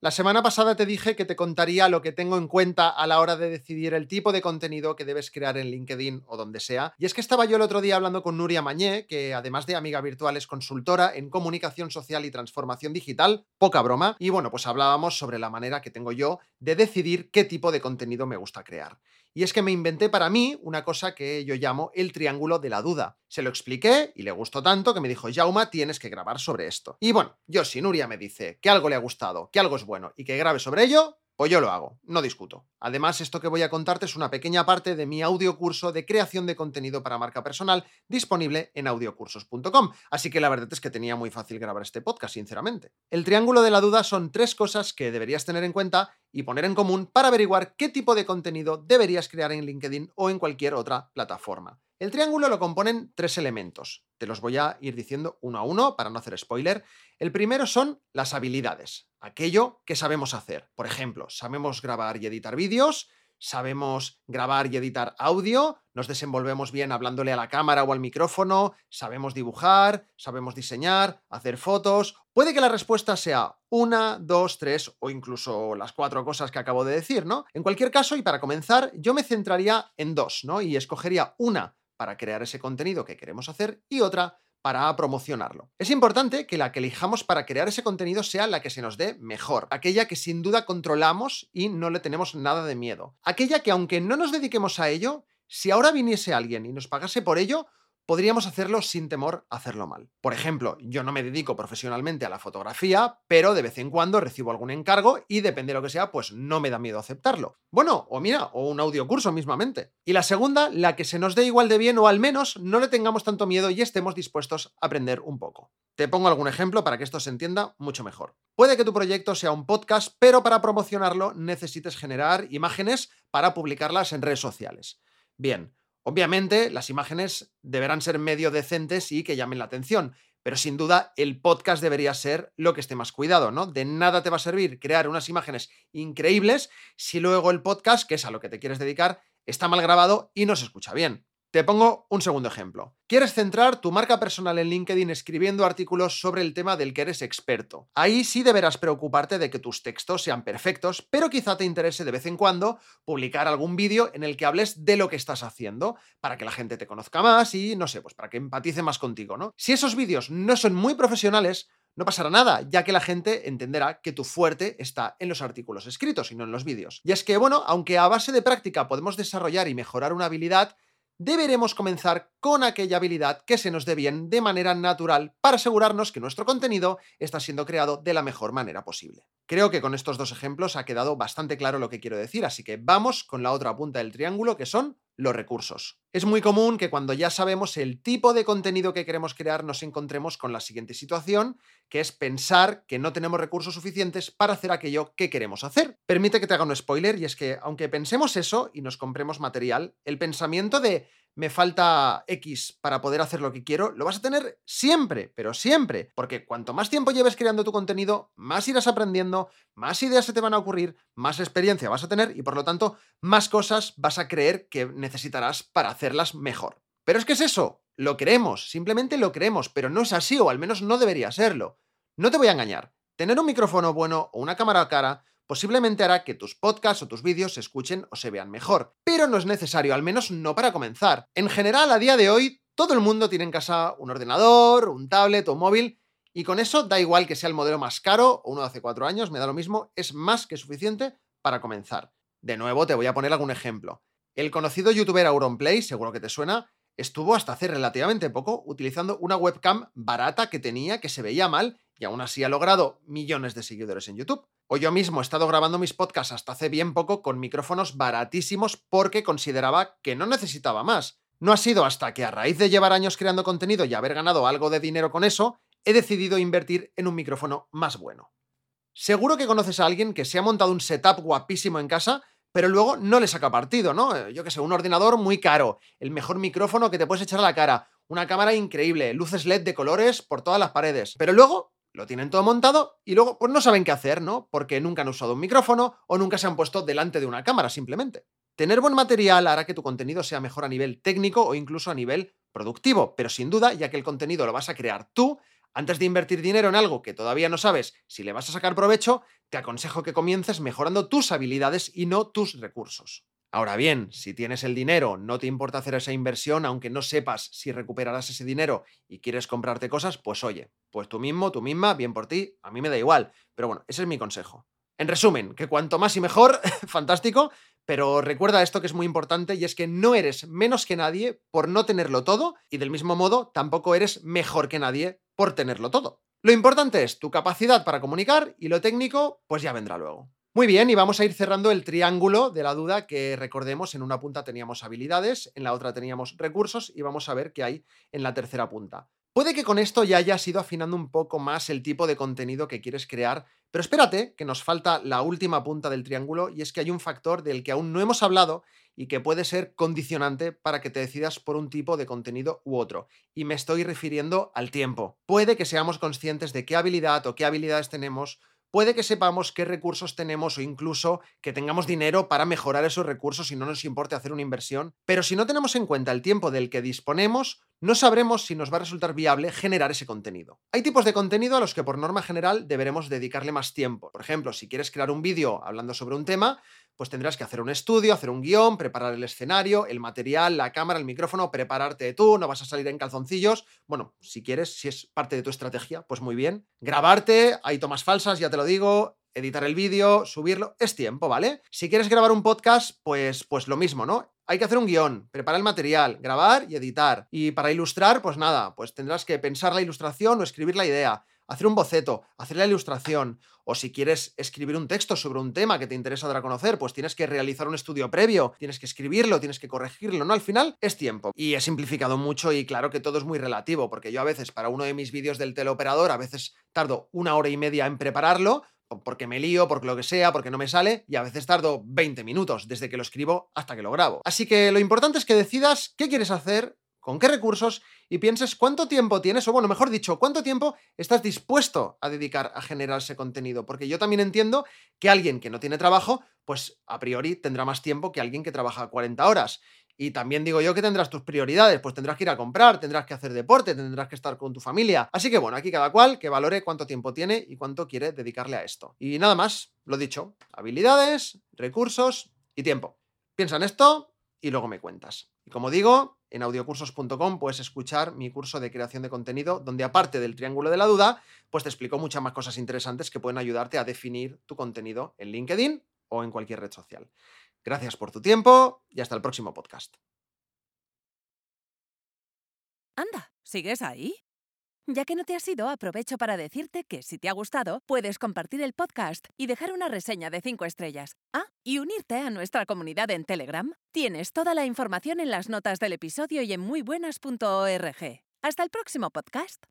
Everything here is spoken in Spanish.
La semana pasada te dije que te contaría lo que tengo en cuenta a la hora de decidir el tipo de contenido que debes crear en LinkedIn o donde sea. Y es que estaba yo el otro día hablando con Nuria Mañé, que además de amiga virtual es consultora en comunicación social y transformación digital, poca broma. Y bueno, pues hablábamos sobre la manera que tengo yo de decidir qué tipo de contenido me gusta crear. Y es que me inventé para mí una cosa que yo llamo el triángulo de la duda. Se lo expliqué y le gustó tanto que me dijo, Jauma, tienes que grabar sobre esto. Y bueno, yo si Nuria me dice que algo le ha gustado, que algo es bueno y que grabe sobre ello, pues yo lo hago, no discuto. Además, esto que voy a contarte es una pequeña parte de mi audiocurso de creación de contenido para marca personal disponible en audiocursos.com. Así que la verdad es que tenía muy fácil grabar este podcast, sinceramente. El triángulo de la duda son tres cosas que deberías tener en cuenta y poner en común para averiguar qué tipo de contenido deberías crear en LinkedIn o en cualquier otra plataforma. El triángulo lo componen tres elementos. Te los voy a ir diciendo uno a uno para no hacer spoiler. El primero son las habilidades, aquello que sabemos hacer. Por ejemplo, sabemos grabar y editar vídeos, sabemos grabar y editar audio, nos desenvolvemos bien hablándole a la cámara o al micrófono, sabemos dibujar, sabemos diseñar, hacer fotos. Puede que la respuesta sea una, dos, tres o incluso las cuatro cosas que acabo de decir, ¿no? En cualquier caso, y para comenzar, yo me centraría en dos, ¿no? Y escogería una para crear ese contenido que queremos hacer y otra para promocionarlo. Es importante que la que elijamos para crear ese contenido sea la que se nos dé mejor, aquella que sin duda controlamos y no le tenemos nada de miedo, aquella que aunque no nos dediquemos a ello, si ahora viniese alguien y nos pagase por ello, podríamos hacerlo sin temor a hacerlo mal. Por ejemplo, yo no me dedico profesionalmente a la fotografía, pero de vez en cuando recibo algún encargo y depende de lo que sea, pues no me da miedo aceptarlo. Bueno, o mira, o un audiocurso mismamente. Y la segunda, la que se nos dé igual de bien o al menos no le tengamos tanto miedo y estemos dispuestos a aprender un poco. Te pongo algún ejemplo para que esto se entienda mucho mejor. Puede que tu proyecto sea un podcast, pero para promocionarlo necesites generar imágenes para publicarlas en redes sociales. Bien, Obviamente, las imágenes deberán ser medio decentes y que llamen la atención, pero sin duda el podcast debería ser lo que esté más cuidado, ¿no? De nada te va a servir crear unas imágenes increíbles si luego el podcast, que es a lo que te quieres dedicar, está mal grabado y no se escucha bien. Te pongo un segundo ejemplo. Quieres centrar tu marca personal en LinkedIn escribiendo artículos sobre el tema del que eres experto. Ahí sí deberás preocuparte de que tus textos sean perfectos, pero quizá te interese de vez en cuando publicar algún vídeo en el que hables de lo que estás haciendo, para que la gente te conozca más y, no sé, pues para que empatice más contigo, ¿no? Si esos vídeos no son muy profesionales, no pasará nada, ya que la gente entenderá que tu fuerte está en los artículos escritos y no en los vídeos. Y es que, bueno, aunque a base de práctica podemos desarrollar y mejorar una habilidad, deberemos comenzar con aquella habilidad que se nos dé bien de manera natural para asegurarnos que nuestro contenido está siendo creado de la mejor manera posible. Creo que con estos dos ejemplos ha quedado bastante claro lo que quiero decir, así que vamos con la otra punta del triángulo que son los recursos. Es muy común que cuando ya sabemos el tipo de contenido que queremos crear nos encontremos con la siguiente situación, que es pensar que no tenemos recursos suficientes para hacer aquello que queremos hacer. Permite que te haga un spoiler y es que aunque pensemos eso y nos compremos material, el pensamiento de me falta X para poder hacer lo que quiero, lo vas a tener siempre, pero siempre, porque cuanto más tiempo lleves creando tu contenido, más irás aprendiendo, más ideas se te van a ocurrir, más experiencia vas a tener y por lo tanto más cosas vas a creer que necesitarás para hacerlas mejor. Pero es que es eso, lo creemos, simplemente lo creemos, pero no es así o al menos no debería serlo. No te voy a engañar, tener un micrófono bueno o una cámara cara posiblemente hará que tus podcasts o tus vídeos se escuchen o se vean mejor. Pero no es necesario, al menos no para comenzar. En general, a día de hoy, todo el mundo tiene en casa un ordenador, un tablet o un móvil, y con eso da igual que sea el modelo más caro o uno de hace cuatro años, me da lo mismo, es más que suficiente para comenzar. De nuevo, te voy a poner algún ejemplo. El conocido youtuber Auronplay, seguro que te suena, estuvo hasta hace relativamente poco utilizando una webcam barata que tenía, que se veía mal, y aún así ha logrado millones de seguidores en YouTube. O yo mismo he estado grabando mis podcasts hasta hace bien poco con micrófonos baratísimos porque consideraba que no necesitaba más. No ha sido hasta que a raíz de llevar años creando contenido y haber ganado algo de dinero con eso, he decidido invertir en un micrófono más bueno. Seguro que conoces a alguien que se ha montado un setup guapísimo en casa, pero luego no le saca partido, ¿no? Eh, yo que sé, un ordenador muy caro, el mejor micrófono que te puedes echar a la cara, una cámara increíble, luces LED de colores por todas las paredes, pero luego lo tienen todo montado y luego pues no saben qué hacer, ¿no? Porque nunca han usado un micrófono o nunca se han puesto delante de una cámara simplemente. Tener buen material hará que tu contenido sea mejor a nivel técnico o incluso a nivel productivo, pero sin duda, ya que el contenido lo vas a crear tú, antes de invertir dinero en algo que todavía no sabes si le vas a sacar provecho, te aconsejo que comiences mejorando tus habilidades y no tus recursos. Ahora bien, si tienes el dinero, no te importa hacer esa inversión, aunque no sepas si recuperarás ese dinero y quieres comprarte cosas, pues oye, pues tú mismo, tú misma, bien por ti, a mí me da igual. Pero bueno, ese es mi consejo. En resumen, que cuanto más y mejor, fantástico, pero recuerda esto que es muy importante y es que no eres menos que nadie por no tenerlo todo y del mismo modo tampoco eres mejor que nadie por tenerlo todo. Lo importante es tu capacidad para comunicar y lo técnico pues ya vendrá luego. Muy bien, y vamos a ir cerrando el triángulo de la duda que recordemos, en una punta teníamos habilidades, en la otra teníamos recursos y vamos a ver qué hay en la tercera punta. Puede que con esto ya hayas ido afinando un poco más el tipo de contenido que quieres crear, pero espérate, que nos falta la última punta del triángulo y es que hay un factor del que aún no hemos hablado y que puede ser condicionante para que te decidas por un tipo de contenido u otro. Y me estoy refiriendo al tiempo. Puede que seamos conscientes de qué habilidad o qué habilidades tenemos puede que sepamos qué recursos tenemos o incluso que tengamos dinero para mejorar esos recursos y no nos importe hacer una inversión, pero si no tenemos en cuenta el tiempo del que disponemos, no sabremos si nos va a resultar viable generar ese contenido. Hay tipos de contenido a los que por norma general deberemos dedicarle más tiempo. Por ejemplo, si quieres crear un vídeo hablando sobre un tema, pues tendrás que hacer un estudio, hacer un guion, preparar el escenario, el material, la cámara, el micrófono, prepararte tú, no vas a salir en calzoncillos. Bueno, si quieres, si es parte de tu estrategia, pues muy bien. Grabarte, hay tomas falsas, ya te lo digo, editar el vídeo, subirlo, es tiempo, ¿vale? Si quieres grabar un podcast, pues, pues lo mismo, ¿no? Hay que hacer un guion, preparar el material, grabar y editar. Y para ilustrar, pues nada, pues tendrás que pensar la ilustración o escribir la idea, hacer un boceto, hacer la ilustración, o si quieres escribir un texto sobre un tema que te interesa dar a conocer, pues tienes que realizar un estudio previo, tienes que escribirlo, tienes que corregirlo, ¿no? Al final es tiempo. Y he simplificado mucho y claro que todo es muy relativo, porque yo a veces para uno de mis vídeos del teleoperador, a veces tardo una hora y media en prepararlo, porque me lío, porque lo que sea, porque no me sale, y a veces tardo 20 minutos desde que lo escribo hasta que lo grabo. Así que lo importante es que decidas qué quieres hacer, con qué recursos, y pienses cuánto tiempo tienes, o bueno, mejor dicho, cuánto tiempo estás dispuesto a dedicar a generar ese contenido. Porque yo también entiendo que alguien que no tiene trabajo, pues a priori tendrá más tiempo que alguien que trabaja 40 horas. Y también digo yo que tendrás tus prioridades, pues tendrás que ir a comprar, tendrás que hacer deporte, tendrás que estar con tu familia. Así que bueno, aquí cada cual que valore cuánto tiempo tiene y cuánto quiere dedicarle a esto. Y nada más, lo dicho, habilidades, recursos y tiempo. Piensa en esto y luego me cuentas. Y como digo, en audiocursos.com puedes escuchar mi curso de creación de contenido, donde aparte del triángulo de la duda, pues te explico muchas más cosas interesantes que pueden ayudarte a definir tu contenido en LinkedIn o en cualquier red social. Gracias por tu tiempo y hasta el próximo podcast. Anda, ¿sigues ahí? Ya que no te has ido, aprovecho para decirte que si te ha gustado, puedes compartir el podcast y dejar una reseña de 5 estrellas. Ah, y unirte a nuestra comunidad en Telegram. Tienes toda la información en las notas del episodio y en muybuenas.org. Hasta el próximo podcast.